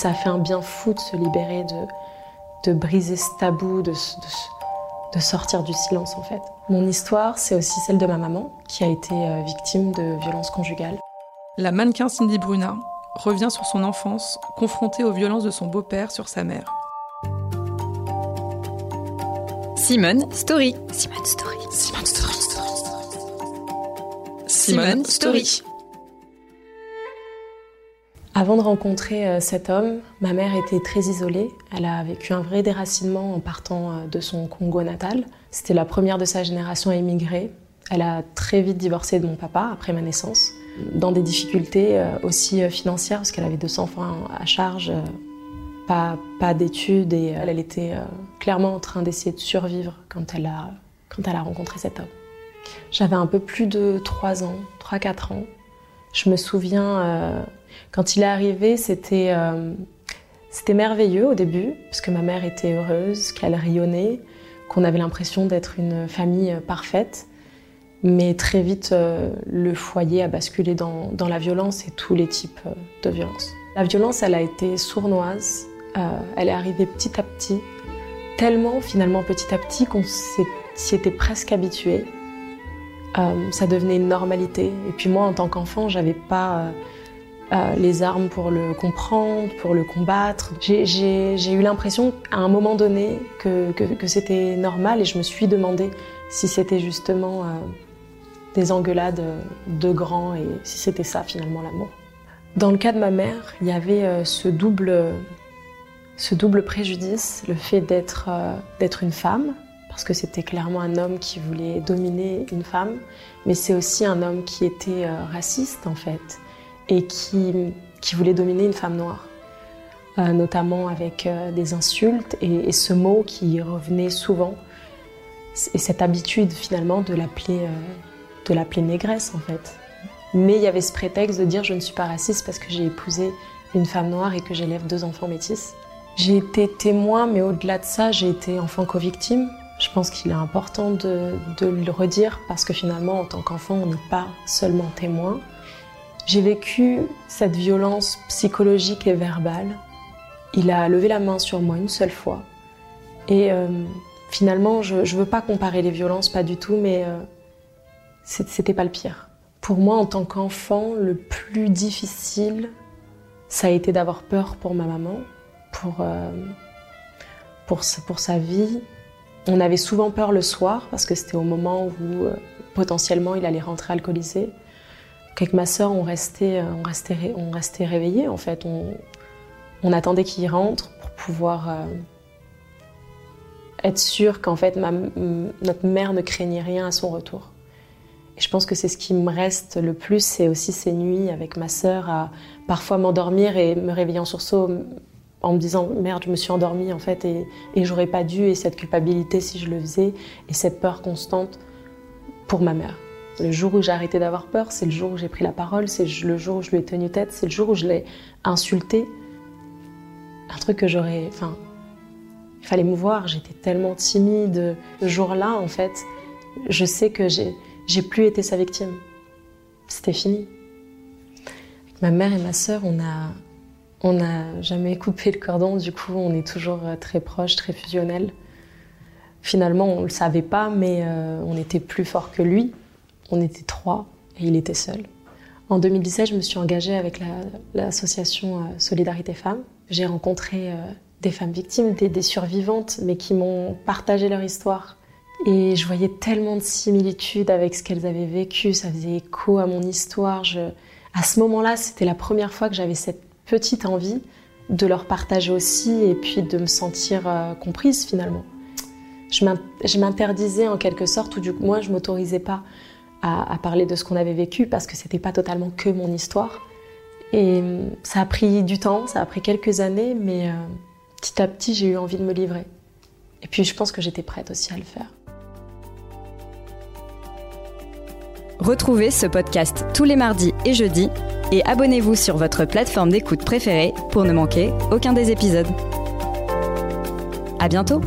Ça fait un bien fou de se libérer, de, de briser ce tabou, de, de, de, sortir du silence en fait. Mon histoire, c'est aussi celle de ma maman qui a été euh, victime de violences conjugales. La mannequin Cindy Bruna revient sur son enfance, confrontée aux violences de son beau-père sur sa mère. Simone Story. Simone Story. Simone Story. Simone Story. Avant de rencontrer euh, cet homme, ma mère était très isolée. Elle a vécu un vrai déracinement en partant euh, de son Congo natal. C'était la première de sa génération à émigrer. Elle a très vite divorcé de mon papa après ma naissance, dans des difficultés euh, aussi financières parce qu'elle avait deux enfants à charge, pas, pas d'études et elle était clairement en train d'essayer de survivre quand elle a, quand elle a rencontré cet homme. J'avais un peu plus de 3 ans, 3-4 ans. Je me souviens quand il est arrivé, c'était euh, c'était merveilleux au début, parce que ma mère était heureuse, qu'elle rayonnait, qu'on avait l'impression d'être une famille parfaite. Mais très vite, euh, le foyer a basculé dans, dans, la violence et tous les types euh, de violence. La violence, elle a été sournoise, elle est arrivée petit à petit, tellement finalement petit à petit qu'on s'y était presque habitué. Ça devenait une normalité. Et puis moi, en tant qu'enfant, j'avais pas euh, les armes pour le comprendre, pour le combattre. J'ai eu l'impression à un moment donné que, c'était normal et je me suis demandé si c'était justement euh, des engueulades de grands et si c'était ça finalement l'amour. Dans le cas de ma mère, il y avait euh, ce, double, ce double préjudice, le fait d'être une femme, parce que c'était clairement un homme qui voulait dominer une femme, mais c'est aussi un homme qui était raciste en fait et qui, qui voulait dominer une femme noire, euh, notamment avec euh, des insultes et, ce mot qui revenait souvent, et cette habitude finalement de l'appeler euh, de l'appeler négresse en fait. Mais il y avait ce prétexte de dire je ne suis pas raciste parce que j'ai épousé une femme noire et que j'élève deux enfants métis. J'ai été témoin, mais au-delà de ça, j'ai été enfant co-victime. Je pense qu'il est important de, le redire parce que finalement, en tant qu'enfant, on n'est pas seulement témoin, j'ai vécu cette violence psychologique et verbale. Il a levé la main sur moi une seule fois. Et euh, finalement, je ne veux pas comparer les violences, pas du tout, mais euh, c'était pas le pire. Pour moi, en tant qu'enfant, le plus difficile, ça a été d'avoir peur pour ma maman, pour, euh, pour, sa vie. On avait souvent peur le soir parce que c'était au moment où potentiellement il allait rentrer alcoolisé. Avec ma sœur, on restait, euh, on restait, on restait réveillés en fait. On, attendait qu'il rentre pour pouvoir euh, être sûr qu'en fait notre mère ne craignait rien à son retour. Et je pense que c'est ce qui me reste le plus, c'est aussi ces nuits avec ma sœur à parfois m'endormir et me réveiller en sursaut en me disant merde, je me suis endormie en fait et, et j'aurais pas dû et cette culpabilité si je le faisais et cette peur constante pour ma mère. Le jour où j'ai arrêté d'avoir peur, c'est le jour où j'ai pris la parole, c'est le jour où je lui ai tenu tête, c'est le jour où je l'ai insulté. Un truc que j'aurais. Enfin, il fallait me voir, j'étais tellement timide. Ce jour-là, en fait, je sais que j'ai plus été sa victime. C'était fini. Ma mère et ma sœur, on a. On n'a jamais coupé le cordon, du coup, on est toujours très proches, très fusionnels. Finalement, on ne le savait pas, mais euh, on était plus fort que lui. On était trois et il était seul. En 2017, je me suis engagée avec l'association euh, Solidarité Femmes. J'ai rencontré euh, des femmes victimes, des, survivantes, mais qui m'ont partagé leur histoire. Et je voyais tellement de similitudes avec ce qu'elles avaient vécu, ça faisait écho à mon histoire. À ce moment-là, c'était la première fois que j'avais cette petite envie de leur partager aussi et puis de me sentir euh, comprise finalement. Je m'interdisais en quelque sorte, ou du moins je m'autorisais pas à, parler de ce qu'on avait vécu parce que c'était pas totalement que mon histoire. Et euh, ça a pris du temps, ça a pris quelques années, mais euh, petit à petit j'ai eu envie de me livrer. Et puis je pense que j'étais prête aussi à le faire. Retrouvez ce podcast tous les mardis et jeudis et abonnez-vous sur votre plateforme d'écoute préférée pour ne manquer aucun des épisodes. À bientôt!